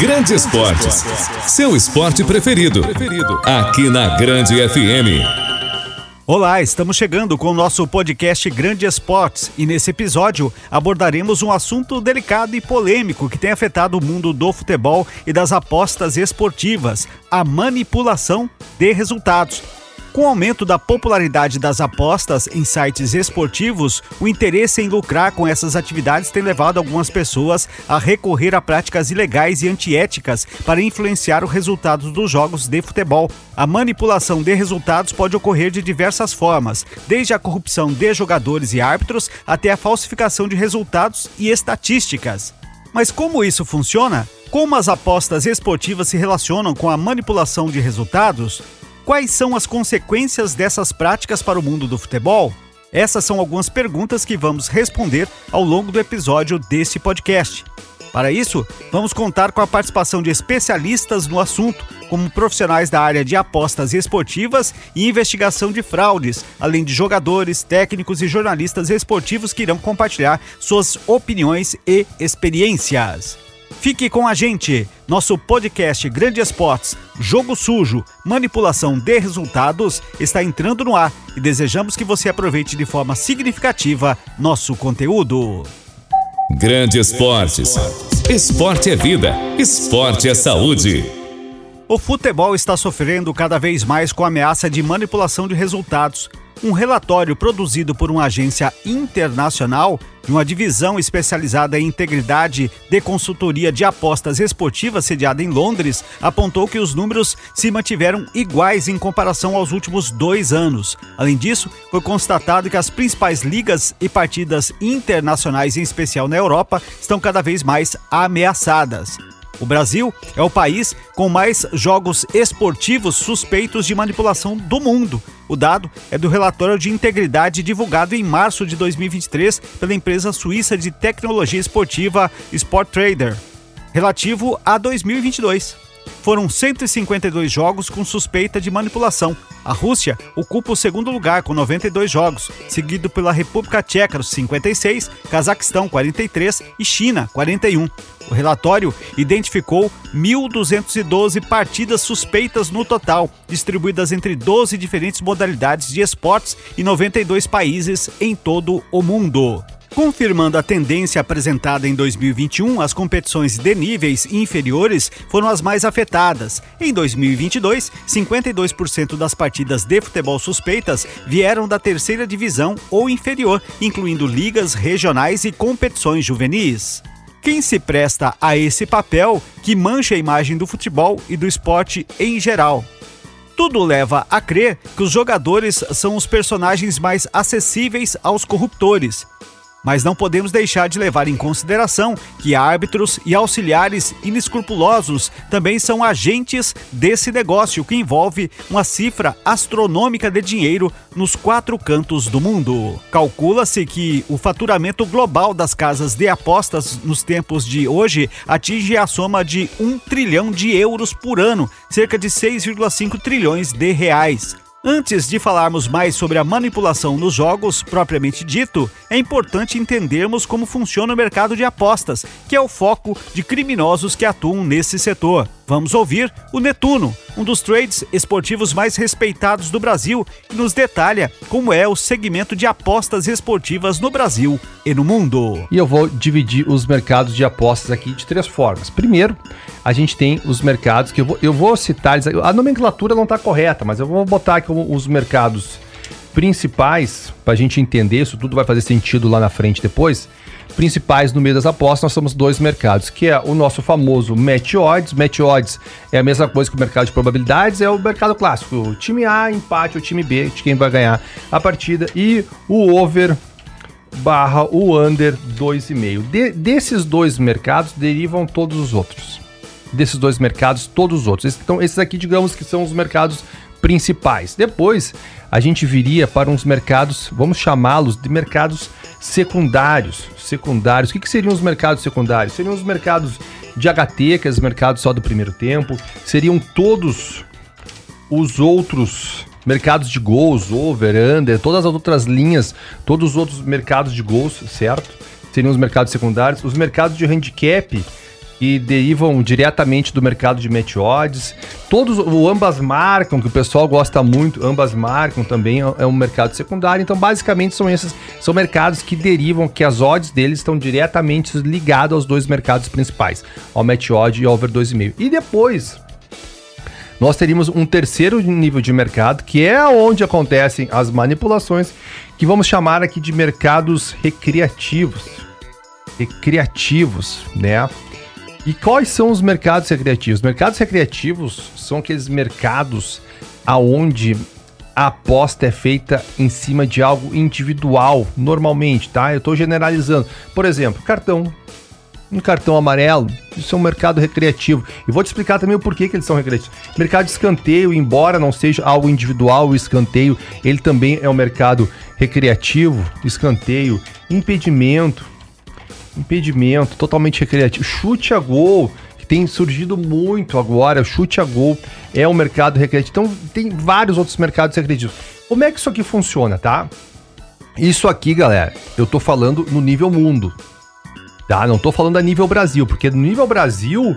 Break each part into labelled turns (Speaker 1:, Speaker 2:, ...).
Speaker 1: Grande Esportes. Seu esporte preferido. Aqui na Grande FM.
Speaker 2: Olá, estamos chegando com o nosso podcast Grande Esportes e nesse episódio abordaremos um assunto delicado e polêmico que tem afetado o mundo do futebol e das apostas esportivas: a manipulação de resultados. Com o aumento da popularidade das apostas em sites esportivos, o interesse em lucrar com essas atividades tem levado algumas pessoas a recorrer a práticas ilegais e antiéticas para influenciar o resultado dos jogos de futebol. A manipulação de resultados pode ocorrer de diversas formas, desde a corrupção de jogadores e árbitros até a falsificação de resultados e estatísticas. Mas como isso funciona? Como as apostas esportivas se relacionam com a manipulação de resultados? Quais são as consequências dessas práticas para o mundo do futebol? Essas são algumas perguntas que vamos responder ao longo do episódio desse podcast. Para isso, vamos contar com a participação de especialistas no assunto, como profissionais da área de apostas esportivas e investigação de fraudes, além de jogadores, técnicos e jornalistas esportivos que irão compartilhar suas opiniões e experiências. Fique com a gente. Nosso podcast Grande Esportes, Jogo Sujo, Manipulação de Resultados está entrando no ar e desejamos que você aproveite de forma significativa nosso conteúdo.
Speaker 1: Grande Esportes. Esporte é vida, esporte é saúde.
Speaker 2: O futebol está sofrendo cada vez mais com a ameaça de manipulação de resultados um relatório produzido por uma agência internacional de uma divisão especializada em integridade de consultoria de apostas esportivas sediada em Londres apontou que os números se mantiveram iguais em comparação aos últimos dois anos. Além disso, foi constatado que as principais ligas e partidas internacionais, em especial na Europa, estão cada vez mais ameaçadas. O Brasil é o país com mais jogos esportivos suspeitos de manipulação do mundo. O dado é do relatório de integridade divulgado em março de 2023 pela empresa suíça de tecnologia esportiva Sport Trader, relativo a 2022. Foram 152 jogos com suspeita de manipulação. A Rússia ocupa o segundo lugar com 92 jogos, seguido pela República Tcheca, 56, Cazaquistão, 43 e China, 41. O relatório identificou 1.212 partidas suspeitas no total, distribuídas entre 12 diferentes modalidades de esportes e 92 países em todo o mundo. Confirmando a tendência apresentada em 2021, as competições de níveis inferiores foram as mais afetadas. Em 2022, 52% das partidas de futebol suspeitas vieram da terceira divisão ou inferior, incluindo ligas regionais e competições juvenis. Quem se presta a esse papel que mancha a imagem do futebol e do esporte em geral? Tudo leva a crer que os jogadores são os personagens mais acessíveis aos corruptores mas não podemos deixar de levar em consideração que árbitros e auxiliares inescrupulosos também são agentes desse negócio que envolve uma cifra astronômica de dinheiro nos quatro cantos do mundo. Calcula-se que o faturamento global das casas de apostas nos tempos de hoje atinge a soma de um trilhão de euros por ano, cerca de 6,5 trilhões de reais. Antes de falarmos mais sobre a manipulação nos jogos propriamente dito, é importante entendermos como funciona o mercado de apostas, que é o foco de criminosos que atuam nesse setor. Vamos ouvir o Netuno, um dos trades esportivos mais respeitados do Brasil, e nos detalha como é o segmento de apostas esportivas no Brasil e no mundo.
Speaker 3: E eu vou dividir os mercados de apostas aqui de três formas. Primeiro, a gente tem os mercados que eu vou, eu vou citar, a nomenclatura não está correta, mas eu vou botar aqui os mercados principais para a gente entender isso tudo vai fazer sentido lá na frente depois principais no meio das apostas, nós temos dois mercados, que é o nosso famoso match odds. Match odds é a mesma coisa que o mercado de probabilidades, é o mercado clássico. O time A empate o time B, de quem vai ganhar a partida. E o over barra o under 2,5. De, desses dois mercados derivam todos os outros. Desses dois mercados, todos os outros. Então, esses aqui, digamos que são os mercados principais. Depois, a gente viria para uns mercados, vamos chamá-los de mercados secundários. Secundários. O que, que seriam os mercados secundários? Seriam os mercados de HT, que é os mercados só do primeiro tempo. Seriam todos os outros mercados de gols, over, under, todas as outras linhas, todos os outros mercados de gols, certo? Seriam os mercados secundários. Os mercados de handicap que derivam diretamente do mercado de match odds. Todos, o ambas marcam, que o pessoal gosta muito, ambas marcam também é um mercado secundário. Então, basicamente, são esses são mercados que derivam, que as odds deles estão diretamente ligados aos dois mercados principais, ao match odd e ao over 2,5. E depois, nós teríamos um terceiro nível de mercado, que é onde acontecem as manipulações, que vamos chamar aqui de mercados recreativos. Recreativos, né? E quais são os mercados recreativos? Mercados recreativos são aqueles mercados aonde a aposta é feita em cima de algo individual, normalmente, tá? Eu estou generalizando. Por exemplo, cartão. Um cartão amarelo, isso é um mercado recreativo. E vou te explicar também o porquê que eles são recreativos. Mercado de escanteio, embora não seja algo individual, o escanteio, ele também é um mercado recreativo, escanteio, impedimento, impedimento, totalmente recreativo. Chute a gol, que tem surgido muito agora, chute a gol é um mercado recreativo. Então tem vários outros mercados recreativos. Como é que isso aqui funciona, tá? Isso aqui, galera, eu tô falando no nível mundo. Tá? Não tô falando a nível Brasil, porque no nível Brasil,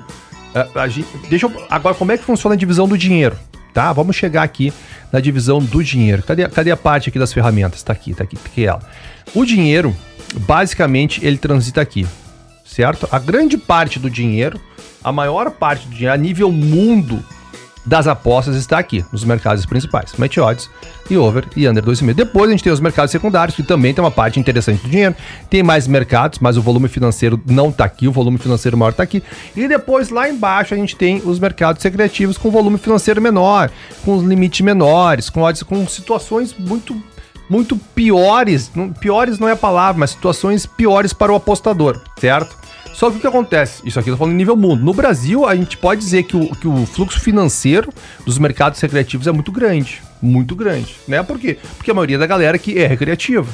Speaker 3: a, a gente, deixa eu, agora como é que funciona a divisão do dinheiro, tá? Vamos chegar aqui na divisão do dinheiro. Cadê, cadê a parte aqui das ferramentas? Tá aqui, tá aqui, tá aqui ela. O dinheiro, basicamente ele transita aqui, certo? A grande parte do dinheiro, a maior parte do dinheiro a nível mundo das apostas está aqui, nos mercados principais, match odds e over e under 2,5. Depois a gente tem os mercados secundários, que também tem uma parte interessante do dinheiro. Tem mais mercados, mas o volume financeiro não está aqui, o volume financeiro maior está aqui. E depois lá embaixo a gente tem os mercados secretivos com volume financeiro menor, com limites menores, com odds, com situações muito muito piores, não, piores não é a palavra, mas situações piores para o apostador, certo? Só que o que acontece? Isso aqui eu tô falando em nível mundo. No Brasil, a gente pode dizer que o, que o fluxo financeiro dos mercados recreativos é muito grande. Muito grande. Né? Por quê? Porque a maioria da galera aqui é recreativa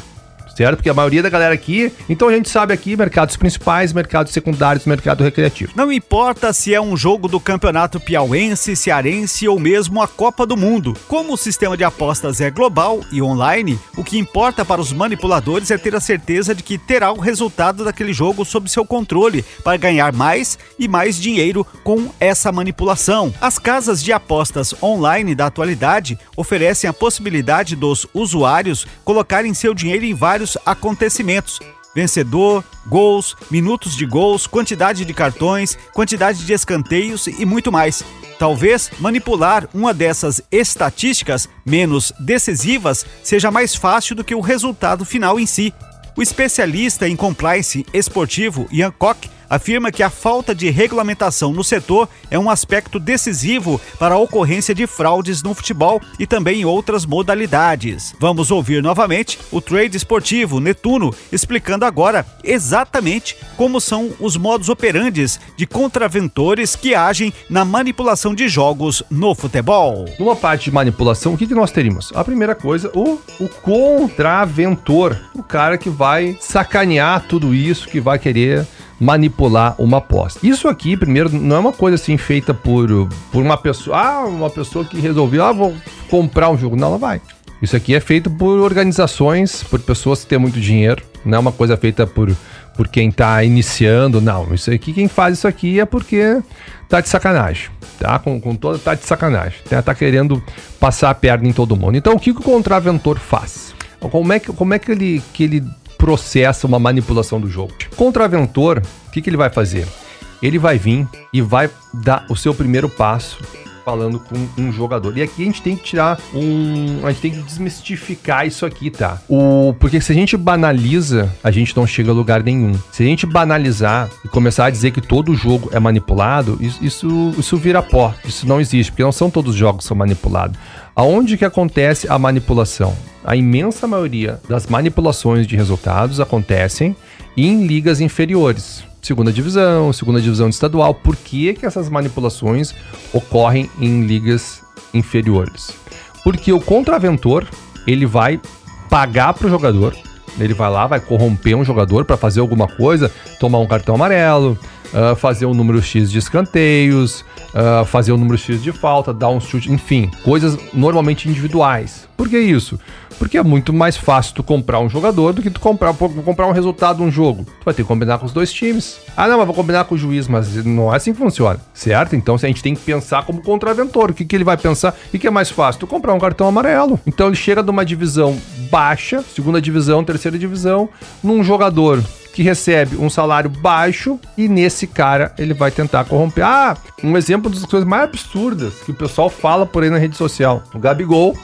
Speaker 3: certo? Porque a maioria da galera aqui, então a gente sabe aqui mercados principais, mercados secundários, mercado recreativo.
Speaker 2: Não importa se é um jogo do Campeonato Piauense, Cearense ou mesmo a Copa do Mundo. Como o sistema de apostas é global e online, o que importa para os manipuladores é ter a certeza de que terá o resultado daquele jogo sob seu controle para ganhar mais e mais dinheiro com essa manipulação. As casas de apostas online da atualidade oferecem a possibilidade dos usuários colocarem seu dinheiro em vários vários acontecimentos. Vencedor, gols, minutos de gols, quantidade de cartões, quantidade de escanteios e muito mais. Talvez manipular uma dessas estatísticas menos decisivas seja mais fácil do que o resultado final em si. O especialista em compliance esportivo Ian Koch afirma que a falta de regulamentação no setor é um aspecto decisivo para a ocorrência de fraudes no futebol e também em outras modalidades. Vamos ouvir novamente o trade esportivo Netuno explicando agora exatamente como são os modos operandes de contraventores que agem na manipulação de jogos no futebol.
Speaker 3: Numa parte de manipulação, o que, que nós teríamos? A primeira coisa, o, o contraventor, o cara que vai sacanear tudo isso, que vai querer manipular uma aposta. Isso aqui, primeiro, não é uma coisa assim feita por, por uma pessoa, ah, uma pessoa que resolveu, ah, vou comprar um jogo. Não, ela vai. Isso aqui é feito por organizações, por pessoas que têm muito dinheiro, não é uma coisa feita por, por quem está iniciando, não. Isso aqui, quem faz isso aqui é porque tá de sacanagem, tá? Com, com toda, tá de sacanagem, tá, tá querendo passar a perna em todo mundo. Então, o que, que o contraventor faz? Como é que, como é que, ele, que ele processa uma manipulação do jogo. Contraventor, o que, que ele vai fazer? Ele vai vir e vai dar o seu primeiro passo falando com um jogador. E aqui a gente tem que tirar um. A gente tem que desmistificar isso aqui, tá? O, porque se a gente banaliza, a gente não chega a lugar nenhum. Se a gente banalizar e começar a dizer que todo jogo é manipulado, isso, isso, vira pó. Isso não existe, porque não são todos os jogos que são manipulados. Aonde que acontece a manipulação? A imensa maioria das manipulações de resultados acontecem em ligas inferiores. Segunda divisão, segunda divisão estadual. Por que, que essas manipulações ocorrem em ligas inferiores? Porque o contraventor, ele vai pagar para o jogador, ele vai lá, vai corromper um jogador para fazer alguma coisa, tomar um cartão amarelo, uh, fazer um número X de escanteios, uh, fazer um número X de falta, dar um chute, enfim, coisas normalmente individuais. Por que isso? Porque é muito mais fácil tu comprar um jogador do que tu comprar, comprar um resultado de um jogo. Tu vai ter que combinar com os dois times. Ah, não, mas vou combinar com o juiz, mas não é assim que funciona, certo? Então a gente tem que pensar como contraventor. O que, que ele vai pensar? E que é mais fácil? Tu comprar um cartão amarelo. Então ele chega de uma divisão baixa, segunda divisão, terceira divisão, num jogador que recebe um salário baixo e nesse cara ele vai tentar corromper. Ah, um exemplo das coisas mais absurdas que o pessoal fala por aí na rede social. O Gabigol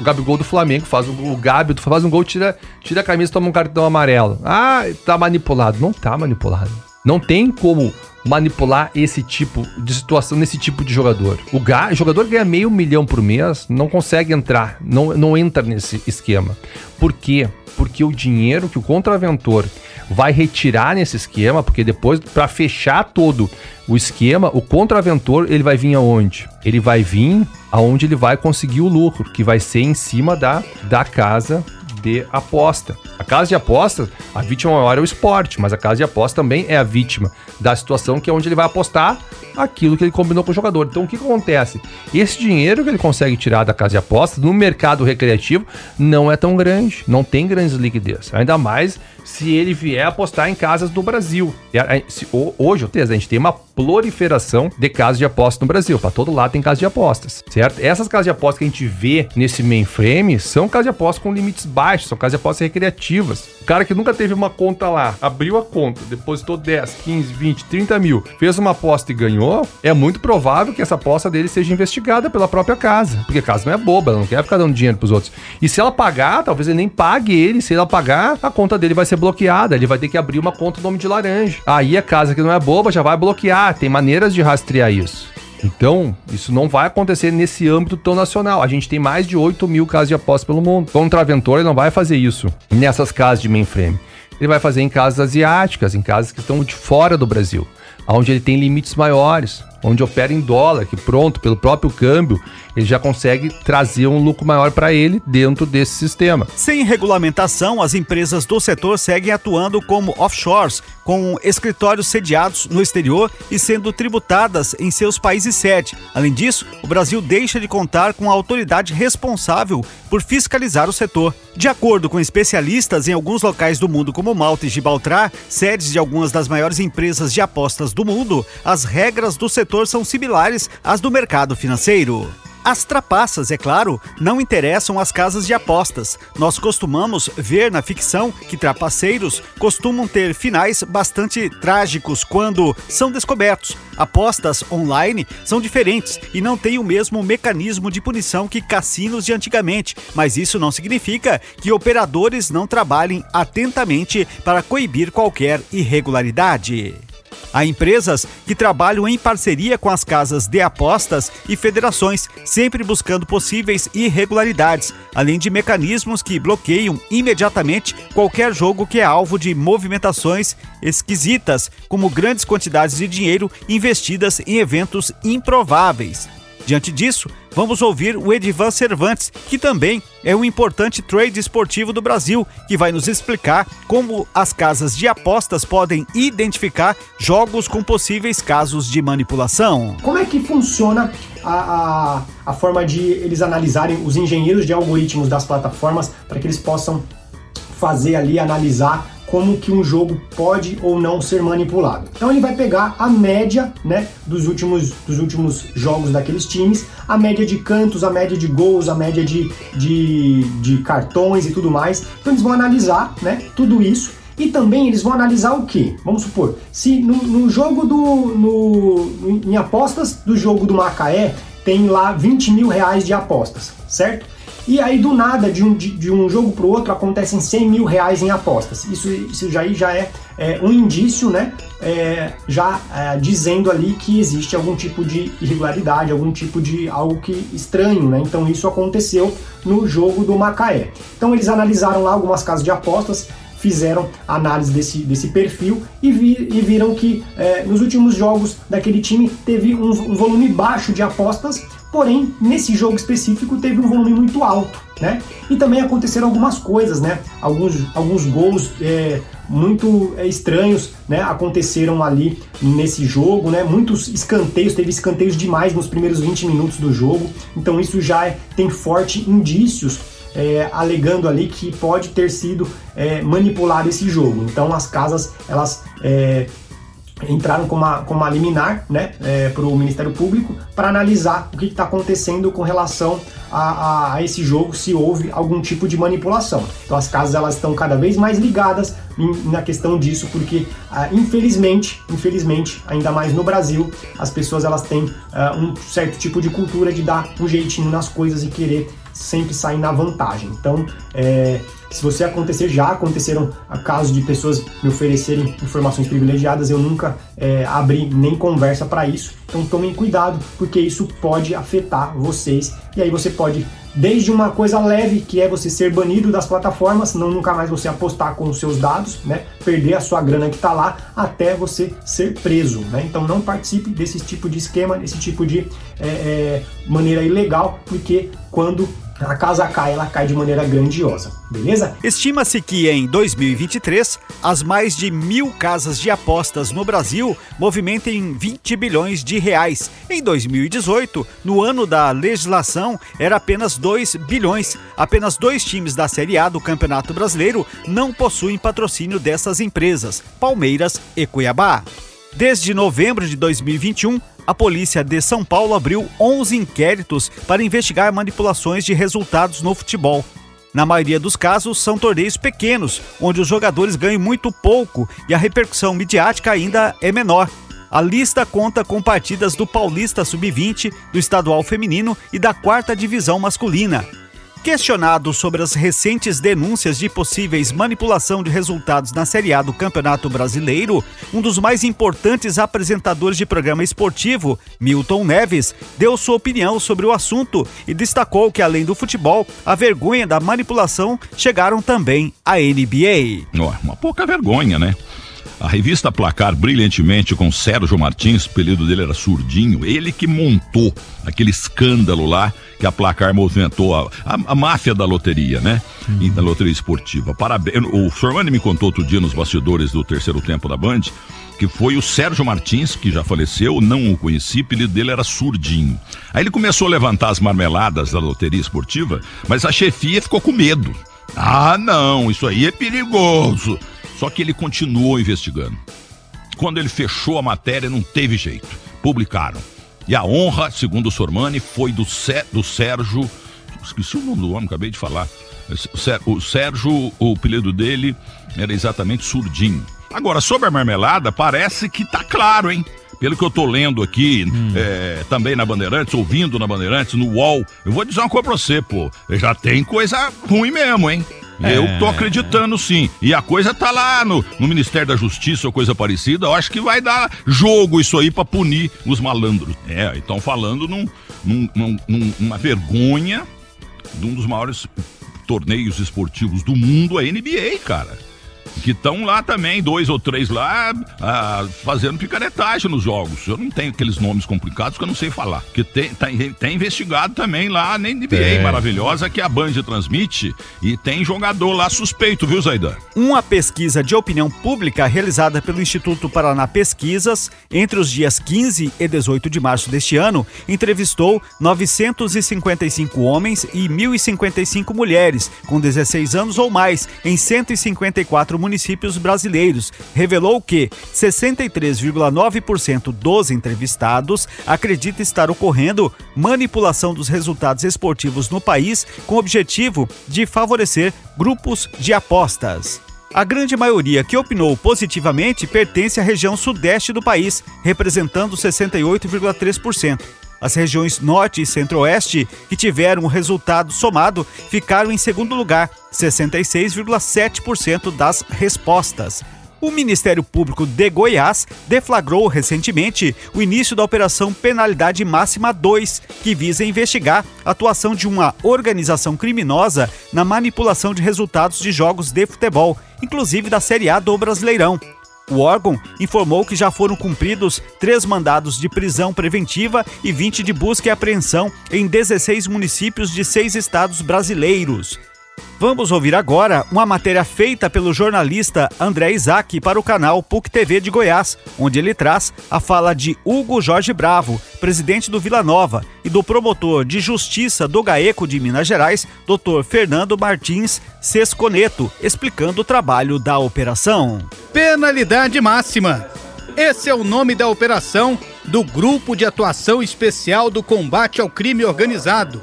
Speaker 3: o Gabigol do Flamengo faz o, o Gabi faz um gol, tira, tira a camisa, toma um cartão amarelo. Ah, tá manipulado. Não tá manipulado. Não tem como manipular esse tipo de situação nesse tipo de jogador. O ga, jogador ganha meio milhão por mês, não consegue entrar, não, não entra nesse esquema. Por quê? Porque o dinheiro que o contraventor vai retirar nesse esquema, porque depois, para fechar todo o esquema, o contraventor ele vai vir aonde? Ele vai vir aonde ele vai conseguir o lucro, que vai ser em cima da, da casa de aposta. A casa de apostas, a vítima maior é o esporte, mas a casa de aposta também é a vítima da situação que é onde ele vai apostar aquilo que ele combinou com o jogador. Então o que acontece? Esse dinheiro que ele consegue tirar da casa de apostas no mercado recreativo não é tão grande, não tem grandes liquidez. Ainda mais se ele vier apostar em casas do Brasil. Hoje, a gente tem uma proliferação de casas de apostas no Brasil. Para todo lado tem casa de apostas, certo? Essas casas de apostas que a gente vê nesse mainframe são casas de apostas com limites baixos, são casas de apostas recreativas. O cara que nunca teve uma conta lá, abriu a conta, depositou 10, 15, 20, 30 mil, fez uma aposta e ganhou, é muito provável que essa aposta dele seja investigada pela própria casa. Porque a casa não é boba, ela não quer ficar dando dinheiro pros outros. E se ela pagar, talvez ele nem pague ele. Se ela pagar, a conta dele vai ser bloqueada. Ele vai ter que abrir uma conta no nome de laranja. Aí a casa que não é boba já vai bloquear. Tem maneiras de rastrear isso. Então, isso não vai acontecer nesse âmbito tão nacional. A gente tem mais de 8 mil casas de apostas pelo mundo. Contraventor ele não vai fazer isso nessas casas de mainframe. Ele vai fazer em casas asiáticas, em casas que estão de fora do Brasil, onde ele tem limites maiores onde opera em dólar, que pronto, pelo próprio câmbio, ele já consegue trazer um lucro maior para ele dentro desse sistema.
Speaker 2: Sem regulamentação, as empresas do setor seguem atuando como offshores, com escritórios sediados no exterior e sendo tributadas em seus países sede. Além disso, o Brasil deixa de contar com a autoridade responsável por fiscalizar o setor. De acordo com especialistas, em alguns locais do mundo, como Malta e Gibraltar, sedes de algumas das maiores empresas de apostas do mundo, as regras do setor setor são similares às do mercado financeiro. As trapaças, é claro, não interessam às casas de apostas. Nós costumamos ver na ficção que trapaceiros costumam ter finais bastante trágicos quando são descobertos. Apostas online são diferentes e não têm o mesmo mecanismo de punição que cassinos de antigamente, mas isso não significa que operadores não trabalhem atentamente para coibir qualquer irregularidade. Há empresas que trabalham em parceria com as casas de apostas e federações, sempre buscando possíveis irregularidades, além de mecanismos que bloqueiam imediatamente qualquer jogo que é alvo de movimentações esquisitas, como grandes quantidades de dinheiro investidas em eventos improváveis. Diante disso, vamos ouvir o Edivan Cervantes, que também é um importante trade esportivo do Brasil, que vai nos explicar como as casas de apostas podem identificar jogos com possíveis casos de manipulação.
Speaker 4: Como é que funciona a, a, a forma de eles analisarem os engenheiros de algoritmos das plataformas para que eles possam fazer ali, analisar como que um jogo pode ou não ser manipulado. Então ele vai pegar a média, né, dos últimos, dos últimos jogos daqueles times, a média de cantos, a média de gols, a média de, de, de cartões e tudo mais. Então eles vão analisar, né, tudo isso e também eles vão analisar o que? Vamos supor, se no, no jogo do. No, em apostas do jogo do Macaé tem lá 20 mil reais de apostas, certo? E aí, do nada, de um, de, de um jogo para o outro, acontecem 100 mil reais em apostas. Isso, isso já, já é, é um indício, né? É, já é, dizendo ali que existe algum tipo de irregularidade, algum tipo de algo que estranho, né? Então, isso aconteceu no jogo do Macaé. Então, eles analisaram lá algumas casas de apostas, fizeram análise desse, desse perfil e, vi, e viram que é, nos últimos jogos daquele time teve um, um volume baixo de apostas Porém, nesse jogo específico teve um volume muito alto, né? E também aconteceram algumas coisas, né? Alguns, alguns gols é, muito é, estranhos, né? Aconteceram ali nesse jogo, né? Muitos escanteios, teve escanteios demais nos primeiros 20 minutos do jogo. Então isso já é, tem forte indícios é, alegando ali que pode ter sido é, manipulado esse jogo. Então as casas elas é, entraram com uma, com uma liminar né, é, para o Ministério Público para analisar o que está acontecendo com relação a, a, a, esse jogo, se houve algum tipo de manipulação. Então as casas elas estão cada vez mais ligadas em, na questão disso, porque ah, infelizmente, infelizmente, ainda mais no Brasil, as pessoas elas têm ah, um certo tipo de cultura de dar um jeitinho nas coisas e querer sempre sair na vantagem. Então, é, se você acontecer, já aconteceram casos de pessoas me oferecerem informações privilegiadas, eu nunca é, abri nem conversa para isso. Então tomem cuidado, porque isso pode afetar vocês. E aí você pode, desde uma coisa leve, que é você ser banido das plataformas, não nunca mais você apostar com os seus dados, né? Perder a sua grana que está lá, até você ser preso. Né? Então não participe desse tipo de esquema, desse tipo de é, é, maneira ilegal, porque quando a casa cai, ela cai de maneira grandiosa, beleza?
Speaker 2: Estima-se que em 2023, as mais de mil casas de apostas no Brasil movimentem 20 bilhões de reais. Em 2018, no ano da legislação, era apenas 2 bilhões. Apenas dois times da Série A do Campeonato Brasileiro não possuem patrocínio dessas empresas, Palmeiras e Cuiabá. Desde novembro de 2021, a polícia de São Paulo abriu 11 inquéritos para investigar manipulações de resultados no futebol. Na maioria dos casos, são torneios pequenos, onde os jogadores ganham muito pouco e a repercussão midiática ainda é menor. A lista conta com partidas do Paulista Sub-20, do Estadual Feminino e da Quarta Divisão Masculina. Questionado sobre as recentes denúncias de possíveis manipulação de resultados na Série A do Campeonato Brasileiro, um dos mais importantes apresentadores de programa esportivo, Milton Neves, deu sua opinião sobre o assunto e destacou que, além do futebol, a vergonha da manipulação chegaram também à NBA.
Speaker 5: uma pouca vergonha, né? A revista Placar brilhantemente com Sérgio Martins, o apelido dele era Surdinho, ele que montou aquele escândalo lá que a Placar movimentou a, a, a máfia da loteria, né? Uhum. Da loteria esportiva. Parabéns. O Sormani me contou outro dia nos bastidores do terceiro tempo da Band que foi o Sérgio Martins, que já faleceu, não o conheci, o apelido dele era Surdinho. Aí ele começou a levantar as marmeladas da loteria esportiva, mas a chefia ficou com medo. Ah, não, isso aí é perigoso. Só que ele continuou investigando. Quando ele fechou a matéria, não teve jeito. Publicaram. E a honra, segundo o Sormani, foi do, do Sérgio. Esqueci o nome do homem, acabei de falar. O Sérgio, o apelido dele era exatamente Surdinho. Agora, sobre a marmelada, parece que tá claro, hein? Pelo que eu tô lendo aqui, hum. é, também na Bandeirantes, ouvindo na Bandeirantes, no UOL, eu vou dizer uma coisa pra você, pô. Já tem coisa ruim mesmo, hein? É. Eu tô acreditando sim. E a coisa tá lá no, no Ministério da Justiça ou coisa parecida. Eu acho que vai dar jogo isso aí pra punir os malandros. É, estão falando num, num, num, numa vergonha de um dos maiores torneios esportivos do mundo, a NBA, cara que estão lá também, dois ou três lá, ah, fazendo picaretagem nos jogos. Eu não tenho aqueles nomes complicados que eu não sei falar. Que tem, tem, tem investigado também lá na NBA é. maravilhosa que a Band transmite e tem jogador lá suspeito, viu, Zaidan?
Speaker 2: Uma pesquisa de opinião pública realizada pelo Instituto Paraná Pesquisas entre os dias 15 e 18 de março deste ano entrevistou 955 homens e 1.055 mulheres com 16 anos ou mais em 154 municípios brasileiros, revelou que 63,9% dos entrevistados acredita estar ocorrendo manipulação dos resultados esportivos no país com o objetivo de favorecer grupos de apostas. A grande maioria que opinou positivamente pertence à região sudeste do país, representando 68,3%. As regiões Norte e Centro-Oeste, que tiveram o resultado somado, ficaram em segundo lugar, 66,7% das respostas. O Ministério Público de Goiás deflagrou recentemente o início da Operação Penalidade Máxima 2, que visa investigar a atuação de uma organização criminosa na manipulação de resultados de jogos de futebol, inclusive da Série A do Brasileirão. O órgão informou que já foram cumpridos três mandados de prisão preventiva e 20 de busca e apreensão em 16 municípios de seis estados brasileiros. Vamos ouvir agora uma matéria feita pelo jornalista André Isaac para o canal PUC TV de Goiás, onde ele traz a fala de Hugo Jorge Bravo, presidente do Vila Nova, e do promotor de justiça do GAECO de Minas Gerais, Dr. Fernando Martins Sesconeto, explicando o trabalho da operação.
Speaker 6: Penalidade máxima. Esse é o nome da operação do Grupo de Atuação Especial do Combate ao Crime Organizado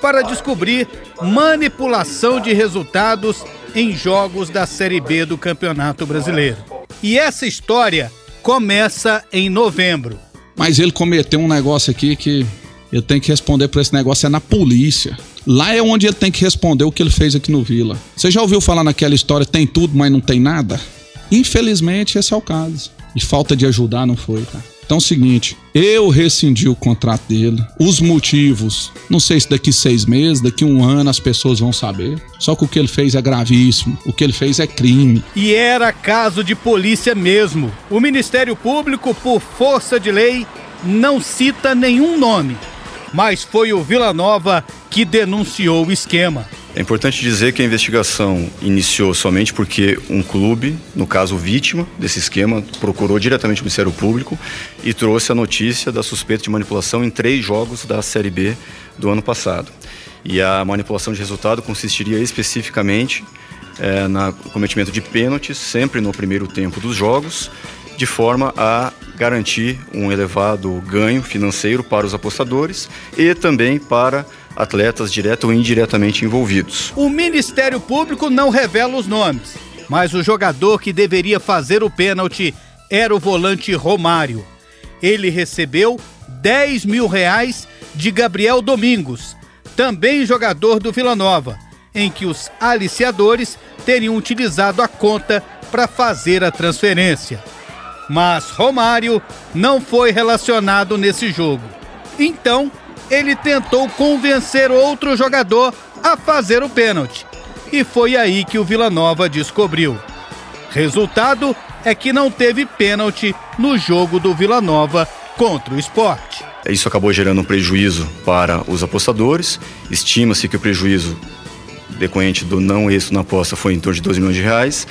Speaker 6: para descobrir manipulação de resultados em jogos da Série B do Campeonato Brasileiro. E essa história começa em novembro.
Speaker 7: Mas ele cometeu um negócio aqui que eu tenho que responder por esse negócio é na polícia. Lá é onde ele tem que responder o que ele fez aqui no Vila. Você já ouviu falar naquela história tem tudo, mas não tem nada? Infelizmente, esse é o caso. E falta de ajudar não foi, tá? Então é o seguinte, eu rescindi o contrato dele. Os motivos, não sei se daqui seis meses, daqui um ano as pessoas vão saber. Só que o que ele fez é gravíssimo. O que ele fez é crime.
Speaker 6: E era caso de polícia mesmo. O Ministério Público, por força de lei, não cita nenhum nome. Mas foi o Vila Nova que denunciou o esquema.
Speaker 8: É importante dizer que a investigação iniciou somente porque um clube, no caso vítima desse esquema, procurou diretamente o Ministério Público e trouxe a notícia da suspeita de manipulação em três jogos da Série B do ano passado. E a manipulação de resultado consistiria especificamente é, no cometimento de pênaltis, sempre no primeiro tempo dos jogos, de forma a garantir um elevado ganho financeiro para os apostadores e também para atletas direto ou indiretamente envolvidos.
Speaker 6: O Ministério Público não revela os nomes, mas o jogador que deveria fazer o pênalti era o volante Romário. Ele recebeu 10 mil reais de Gabriel Domingos, também jogador do Vila Nova, em que os aliciadores teriam utilizado a conta para fazer a transferência. Mas Romário não foi relacionado nesse jogo. Então, ele tentou convencer outro jogador a fazer o pênalti. E foi aí que o Vila Nova descobriu. Resultado é que não teve pênalti no jogo do Vila Nova contra o esporte.
Speaker 8: Isso acabou gerando um prejuízo para os apostadores. Estima-se que o prejuízo decorrente do não êxito na aposta foi em torno de 2 milhões de reais.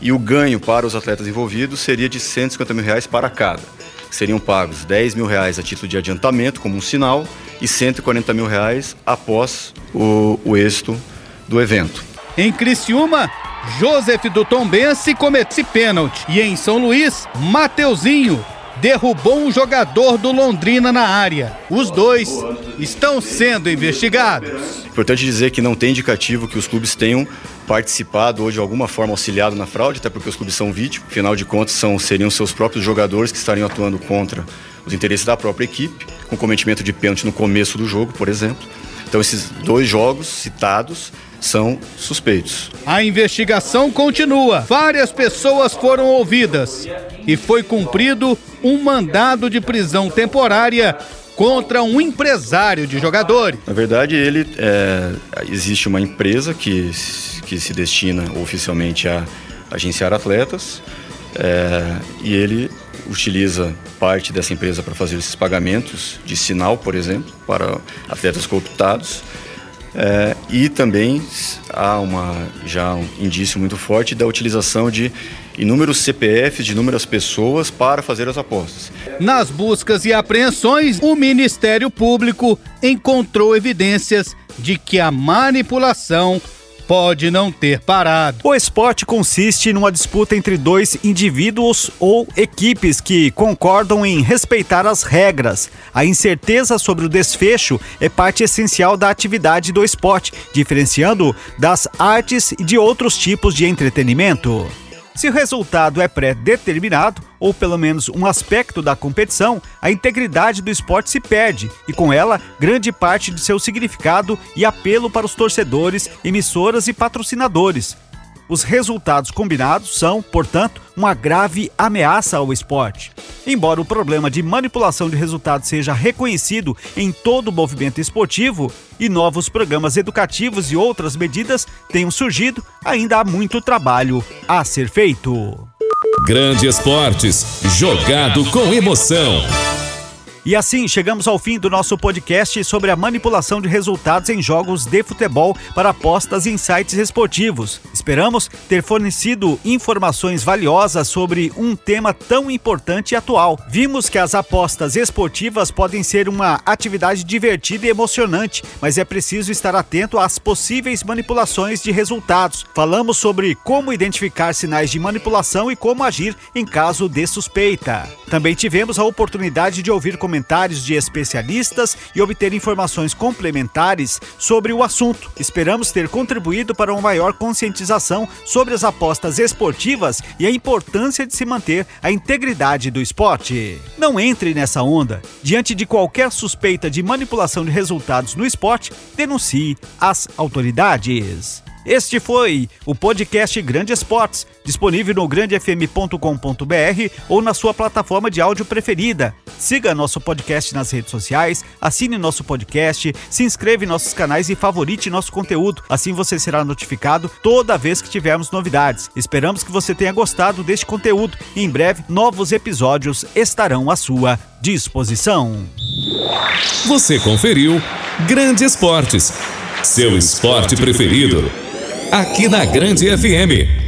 Speaker 8: E o ganho para os atletas envolvidos seria de 150 mil reais para cada. Seriam pagos 10 mil reais a título de adiantamento, como um sinal, e 140 mil reais após o, o êxito do evento.
Speaker 6: Em Criciúma, Joseph do Tombense comete pênalti. E em São Luís, Mateuzinho derrubou um jogador do Londrina na área. Os dois estão sendo investigados.
Speaker 8: Importante dizer que não tem indicativo que os clubes tenham participado ou de alguma forma auxiliado na fraude, até porque os clubes são vítimas. Afinal de contas, são, seriam seus próprios jogadores que estariam atuando contra os interesses da própria equipe, com cometimento de pênalti no começo do jogo, por exemplo. Então, esses dois jogos citados são suspeitos.
Speaker 6: A investigação continua. Várias pessoas foram ouvidas e foi cumprido um mandado de prisão temporária contra um empresário de jogadores.
Speaker 8: Na verdade, ele é, existe uma empresa que, que se destina oficialmente a agenciar atletas é, e ele utiliza parte dessa empresa para fazer esses pagamentos de sinal, por exemplo, para atletas cooptados. É, e também há uma, já um indício muito forte da utilização de inúmeros CPFs de inúmeras pessoas para fazer as apostas.
Speaker 6: Nas buscas e apreensões, o Ministério Público encontrou evidências de que a manipulação pode não ter parado.
Speaker 2: O esporte consiste numa disputa entre dois indivíduos ou equipes que concordam em respeitar as regras. A incerteza sobre o desfecho é parte essencial da atividade do esporte, diferenciando das artes e de outros tipos de entretenimento. Se o resultado é pré-determinado, ou pelo menos um aspecto da competição, a integridade do esporte se perde e, com ela, grande parte de seu significado e apelo para os torcedores, emissoras e patrocinadores. Os resultados combinados são, portanto, uma grave ameaça ao esporte. Embora o problema de manipulação de resultados seja reconhecido em todo o movimento esportivo e novos programas educativos e outras medidas tenham surgido, ainda há muito trabalho a ser feito.
Speaker 1: Grande Esportes, jogado com emoção.
Speaker 2: E assim chegamos ao fim do nosso podcast sobre a manipulação de resultados em jogos de futebol para apostas em sites esportivos. Esperamos ter fornecido informações valiosas sobre um tema tão importante e atual. Vimos que as apostas esportivas podem ser uma atividade divertida e emocionante, mas é preciso estar atento às possíveis manipulações de resultados. Falamos sobre como identificar sinais de manipulação e como agir em caso de suspeita. Também tivemos a oportunidade de ouvir comentários comentários de especialistas e obter informações complementares sobre o assunto. Esperamos ter contribuído para uma maior conscientização sobre as apostas esportivas e a importância de se manter a integridade do esporte. Não entre nessa onda. Diante de qualquer suspeita de manipulação de resultados no esporte, denuncie as autoridades. Este foi o podcast Grande Esportes, disponível no grandefm.com.br ou na sua plataforma de áudio preferida. Siga nosso podcast nas redes sociais, assine nosso podcast, se inscreva em nossos canais e favorite nosso conteúdo. Assim você será notificado toda vez que tivermos novidades. Esperamos que você tenha gostado deste conteúdo e em breve novos episódios estarão à sua disposição.
Speaker 1: Você conferiu Grande Esportes, seu esporte preferido aqui na Grande FM.